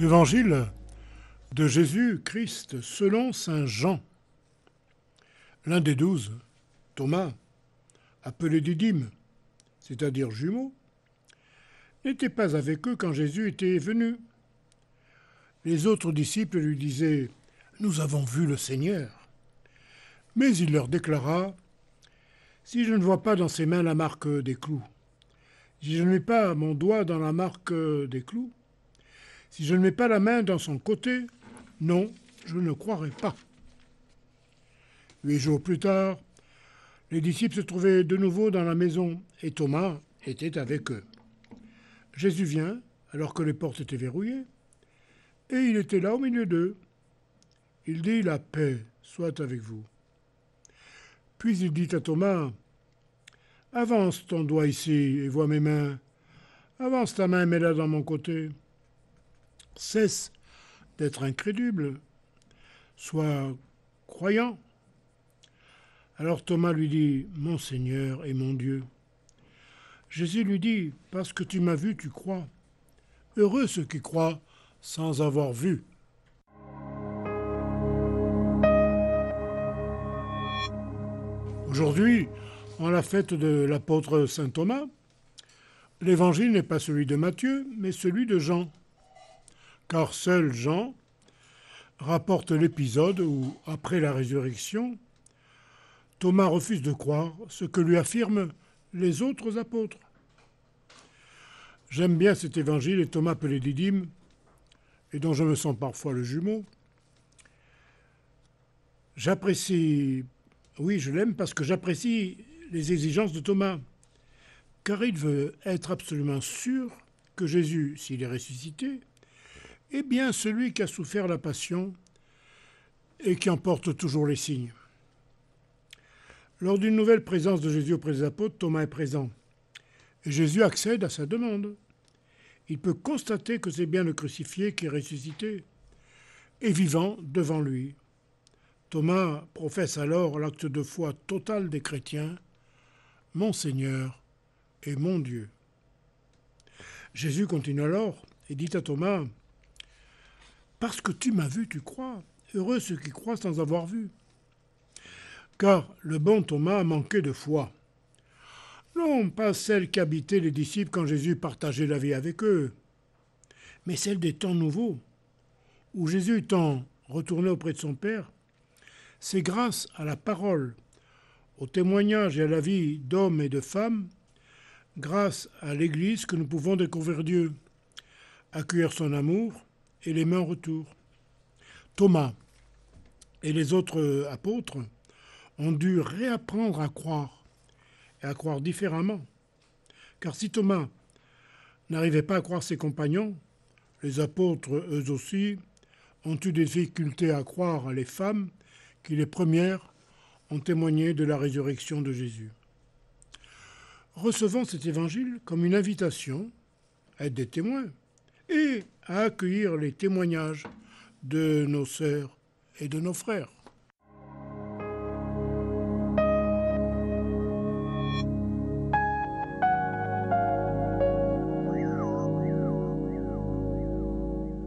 Évangile de Jésus-Christ selon Saint Jean. L'un des douze, Thomas, appelé Didyme, c'est-à-dire jumeau, n'était pas avec eux quand Jésus était venu. Les autres disciples lui disaient Nous avons vu le Seigneur. Mais il leur déclara Si je ne vois pas dans ses mains la marque des clous, si je ne mets pas mon doigt dans la marque des clous, si je ne mets pas la main dans son côté, non, je ne croirai pas. Huit jours plus tard, les disciples se trouvaient de nouveau dans la maison et Thomas était avec eux. Jésus vient alors que les portes étaient verrouillées et il était là au milieu d'eux. Il dit La paix soit avec vous. Puis il dit à Thomas Avance ton doigt ici et vois mes mains. Avance ta main et mets-la dans mon côté. Cesse d'être incrédule, sois croyant. Alors Thomas lui dit, Mon Seigneur et mon Dieu. Jésus lui dit, Parce que tu m'as vu, tu crois. Heureux ceux qui croient sans avoir vu. Aujourd'hui, en la fête de l'apôtre Saint Thomas, l'évangile n'est pas celui de Matthieu, mais celui de Jean car seul Jean rapporte l'épisode où, après la résurrection, Thomas refuse de croire ce que lui affirment les autres apôtres. J'aime bien cet évangile et Thomas appelé Didyme, et dont je me sens parfois le jumeau. J'apprécie, oui, je l'aime parce que j'apprécie les exigences de Thomas, car il veut être absolument sûr que Jésus, s'il est ressuscité, eh bien celui qui a souffert la passion et qui en porte toujours les signes. Lors d'une nouvelle présence de Jésus auprès des apôtres, Thomas est présent. Et Jésus accède à sa demande. Il peut constater que c'est bien le crucifié qui est ressuscité et vivant devant lui. Thomas professe alors l'acte de foi total des chrétiens, Mon Seigneur et mon Dieu. Jésus continue alors et dit à Thomas, parce que tu m'as vu, tu crois. Heureux ceux qui croient sans avoir vu. Car le bon Thomas manquait de foi. Non, pas celle qu'habitaient les disciples quand Jésus partageait la vie avec eux, mais celle des temps nouveaux, où Jésus étant retourné auprès de son Père, c'est grâce à la parole, au témoignage et à la vie d'hommes et de femmes, grâce à l'Église que nous pouvons découvrir Dieu, accueillir son amour et les mains en retour. Thomas et les autres apôtres ont dû réapprendre à croire et à croire différemment. Car si Thomas n'arrivait pas à croire ses compagnons, les apôtres, eux aussi, ont eu des difficultés à croire les femmes qui, les premières, ont témoigné de la résurrection de Jésus. Recevons cet évangile comme une invitation à être des témoins et à accueillir les témoignages de nos sœurs et de nos frères.